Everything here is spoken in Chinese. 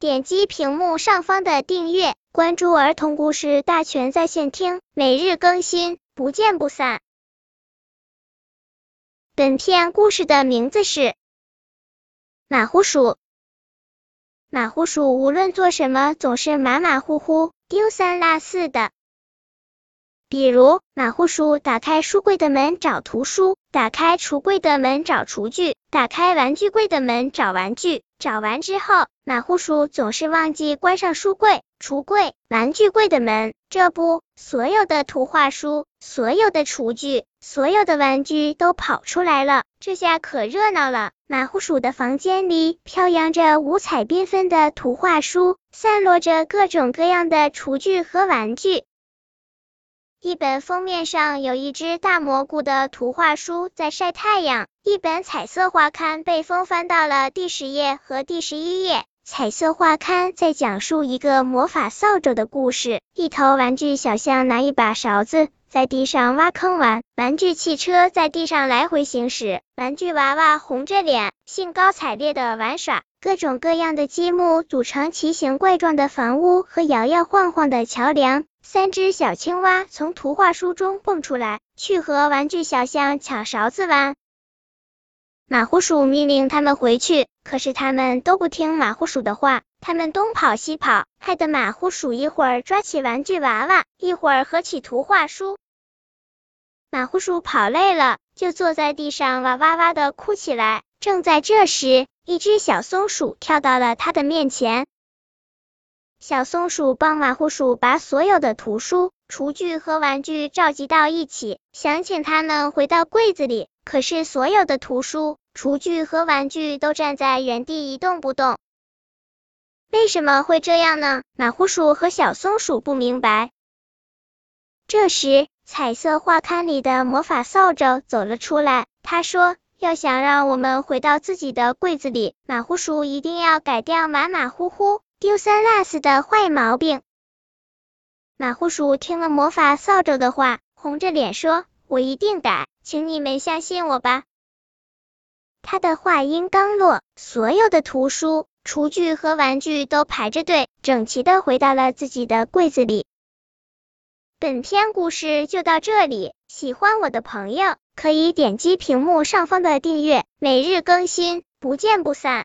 点击屏幕上方的订阅，关注儿童故事大全在线听，每日更新，不见不散。本片故事的名字是马虎鼠。马虎鼠无论做什么，总是马马虎虎、丢三落四的。比如，马虎鼠打开书柜的门找图书，打开橱柜的门找厨具，打开玩具柜的门找玩具。找完之后，马虎鼠总是忘记关上书柜、橱柜、玩具柜的门。这不，所有的图画书、所有的厨具、所有的玩具都跑出来了。这下可热闹了。马虎鼠的房间里飘扬着五彩缤纷的图画书，散落着各种各样的厨具和玩具。一本封面上有一只大蘑菇的图画书在晒太阳，一本彩色画刊被风翻到了第十页和第十一页。彩色画刊在讲述一个魔法扫帚的故事。一头玩具小象拿一把勺子在地上挖坑玩，玩具汽车在地上来回行驶，玩具娃娃红着脸兴高采烈的玩耍。各种各样的积木组成奇形怪状的房屋和摇摇晃晃的桥梁。三只小青蛙从图画书中蹦出来，去和玩具小象抢勺子玩。马虎鼠命令他们回去，可是他们都不听马虎鼠的话，他们东跑西跑，害得马虎鼠一会儿抓起玩具娃娃，一会儿合起图画书。马虎鼠跑累了，就坐在地上哇哇哇的哭起来。正在这时，一只小松鼠跳到了他的面前。小松鼠帮马虎鼠把所有的图书、厨具和玩具召集到一起，想请他们回到柜子里。可是所有的图书、厨具和玩具都站在原地一动不动。为什么会这样呢？马虎鼠和小松鼠不明白。这时，彩色画刊里的魔法扫帚走了出来。他说：“要想让我们回到自己的柜子里，马虎鼠一定要改掉马马虎虎。”丢三落四的坏毛病。马虎鼠听了魔法扫帚的话，红着脸说：“我一定改，请你们相信我吧。”他的话音刚落，所有的图书、厨具和玩具都排着队，整齐的回到了自己的柜子里。本篇故事就到这里，喜欢我的朋友可以点击屏幕上方的订阅，每日更新，不见不散。